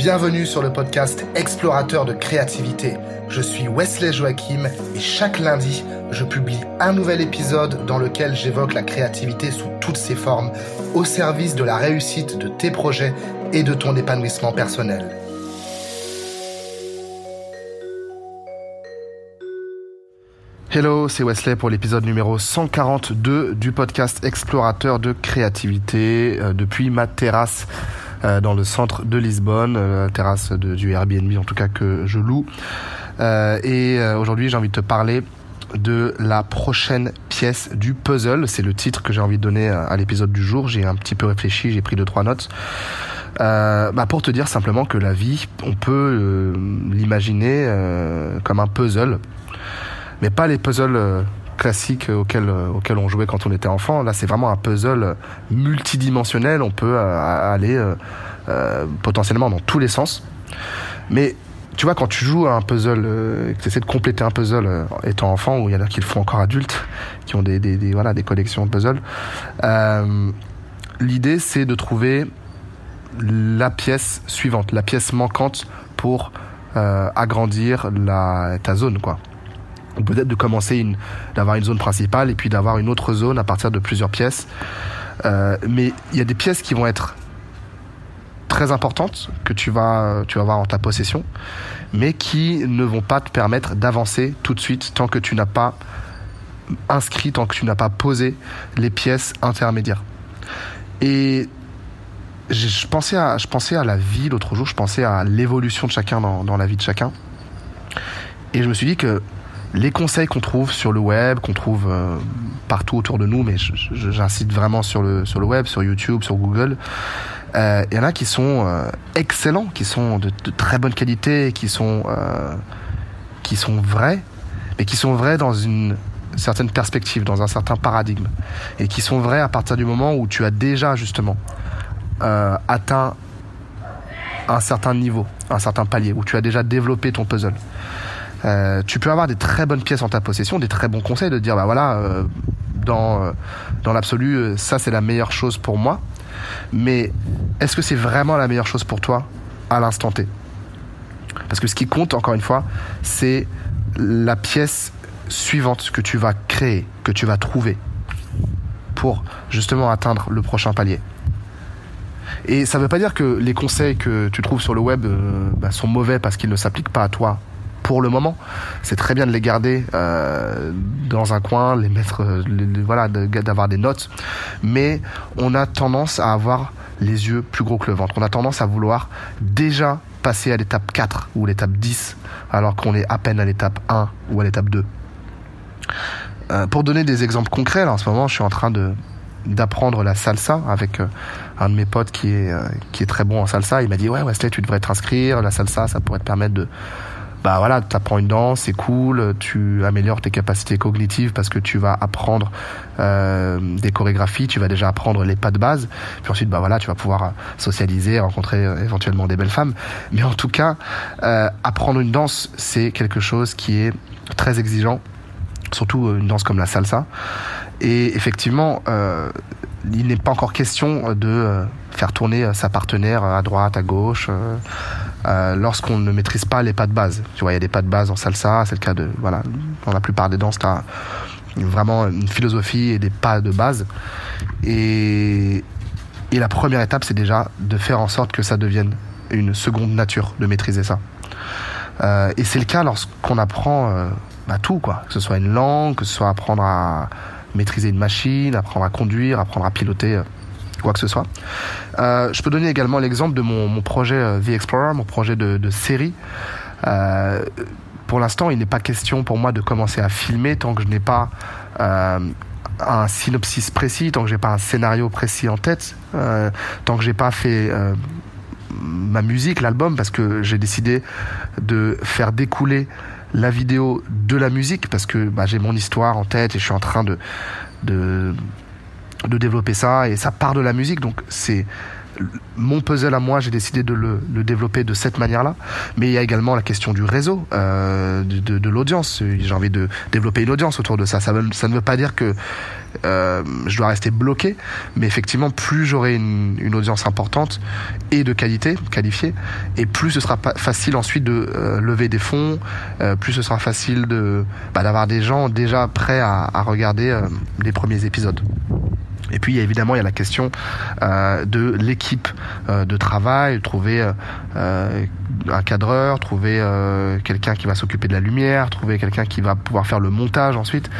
Bienvenue sur le podcast Explorateur de créativité. Je suis Wesley Joachim et chaque lundi, je publie un nouvel épisode dans lequel j'évoque la créativité sous toutes ses formes au service de la réussite de tes projets et de ton épanouissement personnel. Hello, c'est Wesley pour l'épisode numéro 142 du podcast Explorateur de créativité euh, depuis ma terrasse dans le centre de Lisbonne, euh, la terrasse de, du Airbnb en tout cas que je loue. Euh, et aujourd'hui j'ai envie de te parler de la prochaine pièce du puzzle. C'est le titre que j'ai envie de donner à, l'épisode du jour. J'ai un petit peu réfléchi, j'ai pris deux trois notes. Euh, bah pour te dire simplement que la vie, on peut l'imaginer euh, comme un puzzle, mais pas les puzzles classique auquel, euh, auquel on jouait quand on était enfant. Là, c'est vraiment un puzzle multidimensionnel. On peut euh, aller euh, potentiellement dans tous les sens. Mais tu vois, quand tu joues à un puzzle, que tu essaies de compléter un puzzle étant enfant, ou il y en a qui le font encore adultes, qui ont des, des, voilà, des collections de puzzles, l'idée c'est de trouver la pièce suivante, la pièce manquante pour agrandir la, ta zone, quoi ou peut-être de commencer d'avoir une zone principale et puis d'avoir une autre zone à partir de plusieurs pièces. Euh, mais il y a des pièces qui vont être très importantes que tu vas, tu vas avoir en ta possession, mais qui ne vont pas te permettre d'avancer tout de suite tant que tu n'as pas inscrit, tant que tu n'as pas posé les pièces intermédiaires. Et je pensais à, je pensais à la vie l'autre jour, je pensais à l'évolution de chacun dans, dans la vie de chacun. Et je me suis dit que les conseils qu'on trouve sur le web, qu'on trouve euh, partout autour de nous, mais j'incite vraiment sur le, sur le web, sur YouTube, sur Google, euh, il y en a qui sont euh, excellents, qui sont de, très bonne qualité, qui sont, qui sont vrais, mais qui sont vrais dans une certaine perspective, dans un certain paradigme, et qui sont vrais à partir du moment où tu as déjà justement atteint un certain niveau, un certain palier, où tu as déjà développé ton puzzle. Euh, tu peux avoir des très bonnes pièces en ta possession, des très bons conseils de dire bah voilà euh, dans euh, dans l'absolu ça c'est la meilleure chose pour moi. Mais est-ce que c'est vraiment la meilleure chose pour toi à l'instant T? Parce que ce qui compte encore une fois, c'est la pièce suivante que tu vas créer, que tu vas trouver pour justement atteindre le prochain palier. Et ça ne veut pas dire que les conseils que tu trouves sur le web bah, sont mauvais parce qu'ils ne s'appliquent pas à toi pour le moment. C'est très bien de les garder euh, dans un coin, les mettre, euh, voilà, d'avoir des notes. Mais on a tendance à avoir les yeux plus gros que le ventre. On a tendance à vouloir déjà passer à l'étape 4 ou l'étape 10, alors qu'on est à peine à l'étape 1 ou à l'étape 2. Euh, pour donner des exemples concrets, là, en ce moment, je suis en train d'apprendre la salsa avec un de mes potes qui est qui est très bon en salsa. Il m'a dit ouais Wesley, tu devrais t'inscrire. La salsa, ça pourrait te permettre de bah voilà, tu apprends une danse, c'est cool, tu améliores tes capacités cognitives parce que tu vas apprendre euh, des chorégraphies, tu vas déjà apprendre les pas de base, puis ensuite bah voilà, tu vas pouvoir socialiser, rencontrer euh, éventuellement des belles femmes. Mais en tout cas, euh, apprendre une danse, c'est quelque chose qui est très exigeant, surtout une danse comme la salsa. Et effectivement, euh, il n'est pas encore question de faire tourner sa partenaire à droite, à gauche, euh, lorsqu'on ne maîtrise pas les pas de base. Tu vois, il y a des pas de base en salsa, c'est le cas de voilà, dans la plupart des danses, tu as vraiment une philosophie et des pas de base. Et, la première étape, c'est déjà de faire en sorte que ça devienne une seconde nature de maîtriser ça. Euh, et c'est le cas lorsqu'on apprend euh, bah, tout, quoi. Que ce soit une langue, que ce soit apprendre à maîtriser une machine, apprendre à conduire, apprendre à piloter. Quoi que ce soit. Euh, je peux donner également l'exemple de mon, projet euh, The Explorer, mon projet de, série. Euh, pour l'instant, il n'est pas question pour moi de commencer à filmer tant que je n'ai pas un synopsis précis, tant que j'ai pas un scénario précis en tête, tant que j'ai pas fait ma musique, l'album, parce que j'ai décidé de faire découler la vidéo de la musique parce que bah, j'ai mon histoire en tête et je suis en train de de développer ça et ça part de la musique donc c'est mon puzzle à moi, j'ai décidé de le, le, développer de cette manière-là. Mais il y a également la question du réseau, euh, de, de, l'audience. J'ai envie de développer une audience autour de ça. Ça, ça ne veut pas dire que euh, je dois rester bloqué. Mais effectivement, plus j'aurai une, une, audience importante et de qualité, qualifiée, et plus ce sera facile ensuite de euh, lever des fonds, euh, plus ce sera facile de bah, d'avoir des gens déjà prêts à, à regarder euh, les premiers épisodes. Et puis évidemment il y a la question euh, de l'équipe euh, de travail, trouver euh, un cadreur, trouver quelqu'un qui va s'occuper de la lumière, trouver quelqu'un qui va pouvoir faire le montage ensuite.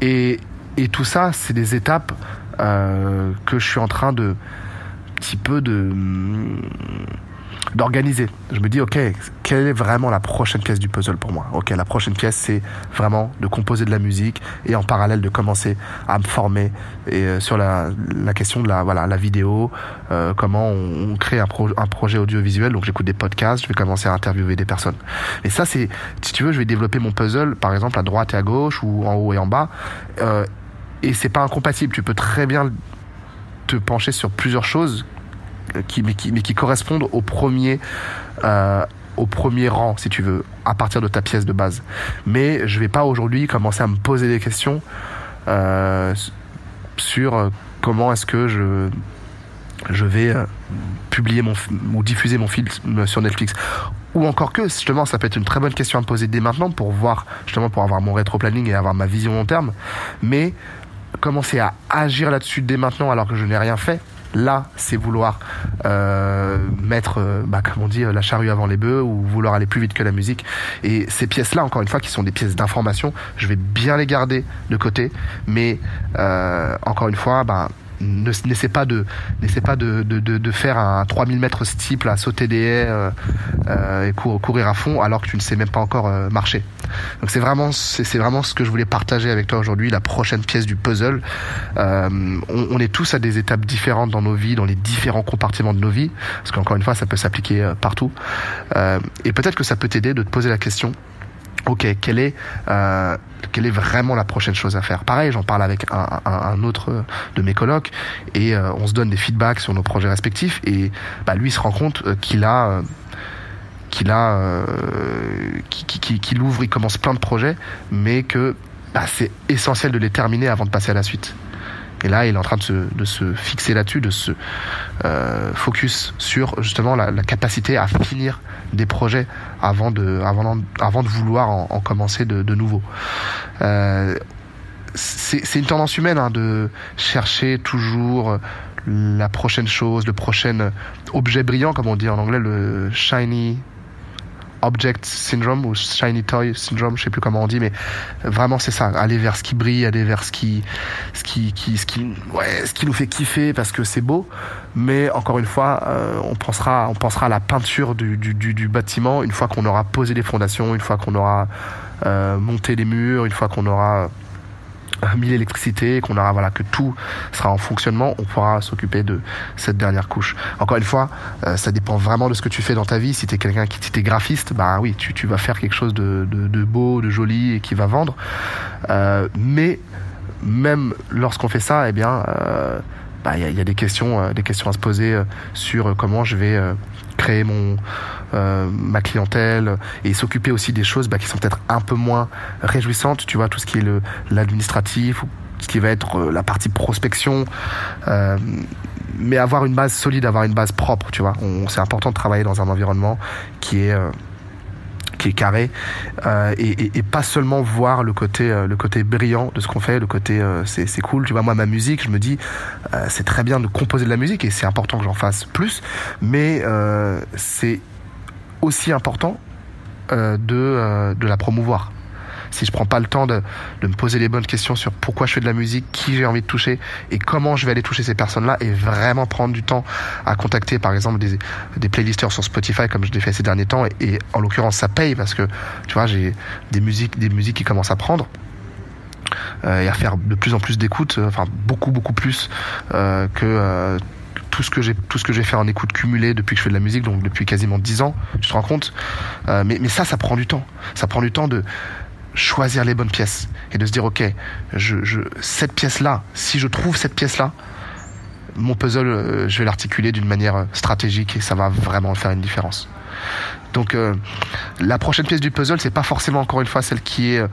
Et, et tout ça, c'est des étapes que je suis en train de petit peu de d'organiser. Je me dis, ok, quelle est vraiment la prochaine pièce du puzzle pour moi? Ok, la prochaine pièce, c'est vraiment de composer de la musique et en parallèle de commencer à me former et euh, sur la, question de la voilà la vidéo, euh, comment on, crée un, projet audiovisuel. Donc j'écoute des podcasts, je vais commencer à interviewer des personnes. Et ça, c'est si tu veux, je vais développer mon puzzle, par exemple à droite et à gauche ou en haut et en bas. Euh, et c'est pas incompatible. Tu peux très bien te pencher sur plusieurs choses qui, mais, qui, mais qui correspondent au premier, euh, au premier rang, si tu veux, à partir de ta pièce de base. Mais je vais pas aujourd'hui commencer à me poser des questions euh, sur euh, comment est-ce que je je vais euh, publier mon ou diffuser mon film sur Netflix ou encore que justement ça peut être une très bonne question à me poser dès maintenant pour voir justement pour avoir mon rétro planning et avoir ma vision long terme mais commencer à agir là-dessus dès maintenant alors que je n'ai rien fait Là, c'est vouloir euh, mettre, euh, bah, comme on dit, la charrue avant les bœufs ou vouloir aller plus vite que la musique. Et ces pièces-là, encore une fois, qui sont des pièces d'information, je vais bien les garder de côté. Mais euh, encore une fois, bah, n'essaie pas de n'essaie pas de, de, de, de, faire un 3000 mètres steeple à sauter des haies euh, euh, et cour, courir à fond alors que tu ne sais même pas encore euh, marcher donc c'est vraiment c'est vraiment ce que je voulais partager avec toi aujourd'hui la prochaine pièce du puzzle. Euh, on, est tous à des étapes différentes dans nos vies dans les différents compartiments de nos vies parce qu'encore une fois ça peut s'appliquer euh, partout. Euh, et peut-être que ça peut t'aider de te poser la question ok, quelle est, quelle est vraiment la prochaine chose à faire? Pareil, j'en parle avec un, autre de mes colocs et on se donne des feedbacks sur nos projets respectifs et bah, lui se rend compte qu'il a qu'il a euh, qu'il qui, qui, ouvre, il commence plein de projets, mais que bah, c'est essentiel de les terminer avant de passer à la suite. Et là, il est en train de se, fixer là-dessus, de se euh, focus sur justement la, capacité à finir des projets avant de, avant, avant de vouloir en, en commencer de, de nouveau. Euh, c'est une tendance humaine hein, de chercher toujours la prochaine chose, le prochain objet brillant, comme on dit en anglais, le shiny Object Syndrome ou Shiny Toy Syndrome, je sais plus comment on dit, mais vraiment c'est ça, aller vers ce qui brille, aller vers ce qui, ce qui, ce qui, ouais, ce qui nous fait kiffer parce que c'est beau. Mais encore une fois, euh, on pensera, on pensera à la peinture du, du bâtiment une fois qu'on aura posé les fondations, une fois qu'on aura euh, monté les murs, une fois qu'on aura mis l'électricité, qu'on aura voilà que tout sera en fonctionnement, on pourra s'occuper de cette dernière couche. Encore une fois, euh, ça dépend vraiment de ce que tu fais dans ta vie. Si tu es quelqu'un qui si es graphiste, bah oui, tu, tu vas faire quelque chose de, de, beau, de joli et qui va vendre. Euh, mais même lorsqu'on fait ça, eh bien, euh, bah, y, a, y a des questions, euh, des questions à se poser euh, sur comment je vais euh, créer mon euh, ma clientèle et s'occuper aussi des choses bah, qui sont peut-être un peu moins réjouissantes. Tu vois tout ce qui est l'administratif ce qui va être la partie prospection. Euh, mais avoir une base solide, avoir une base propre, tu vois. C'est important de travailler dans un environnement qui est euh, qui est carré euh, et, pas seulement voir le côté euh, le côté brillant de ce qu'on fait le côté euh, c'est cool. Tu vois moi ma musique je me dis c'est très bien de composer de la musique et c'est important que j'en fasse plus mais c'est aussi important de de la promouvoir si je prends pas le temps de, me poser les bonnes questions sur pourquoi je fais de la musique, qui j'ai envie de toucher et comment je vais aller toucher ces personnes-là et vraiment prendre du temps à contacter par exemple des, des playlisters sur Spotify comme je l'ai fait ces derniers temps et, en l'occurrence ça paye parce que tu vois j'ai des musiques des musiques qui commencent à prendre euh, et à faire de plus en plus d'écoutes, enfin beaucoup beaucoup plus euh, que euh, tout ce que j'ai tout ce que j'ai fait en écoute cumulée depuis que je fais de la musique donc depuis quasiment 10 ans tu te rends compte euh, mais ça ça prend du temps. Ça prend du temps de choisir les bonnes pièces et de se dire ok je, cette pièce là si je trouve cette pièce là mon puzzle euh, je vais l'articuler d'une manière stratégique et ça va vraiment faire une différence. Donc euh, la prochaine pièce du puzzle c'est pas forcément encore une fois celle qui est euh,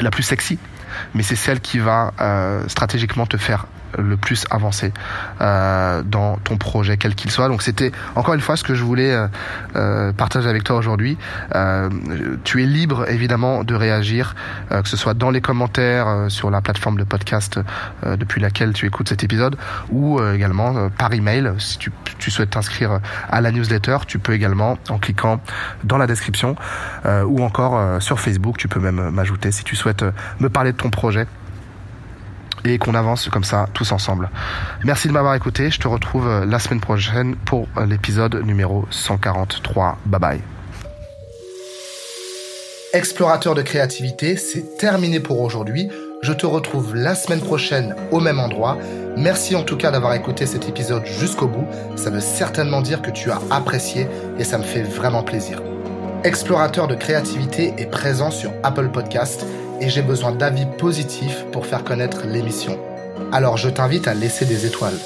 la plus sexy mais c'est celle qui va stratégiquement te faire le plus avancé euh, dans ton projet, quel qu'il soit. Donc c'était encore une fois ce que je voulais euh, euh partager avec toi aujourd'hui. Euh, tu es libre évidemment de réagir, que ce soit dans les commentaires sur la plateforme de podcast depuis laquelle tu écoutes cet épisode, ou également par email. Si tu souhaites t'inscrire à la newsletter, tu peux également en cliquant dans la description, ou encore sur Facebook. Tu peux même m'ajouter si tu souhaites me parler de ton projet et qu'on avance comme ça tous ensemble. Merci de m'avoir écouté. Je te retrouve euh, la semaine prochaine pour euh, l'épisode numéro 143. Bye bye. Explorateur de créativité, c'est terminé pour aujourd'hui. Je te retrouve la semaine prochaine au même endroit. Merci en tout cas d'avoir écouté cet épisode jusqu'au bout. Ça veut certainement dire que tu as apprécié et ça me fait vraiment plaisir. Explorateur de créativité est présent sur Apple Podcast et j'ai besoin d'avis positifs pour faire connaître l'émission. Alors je t'invite à laisser des étoiles.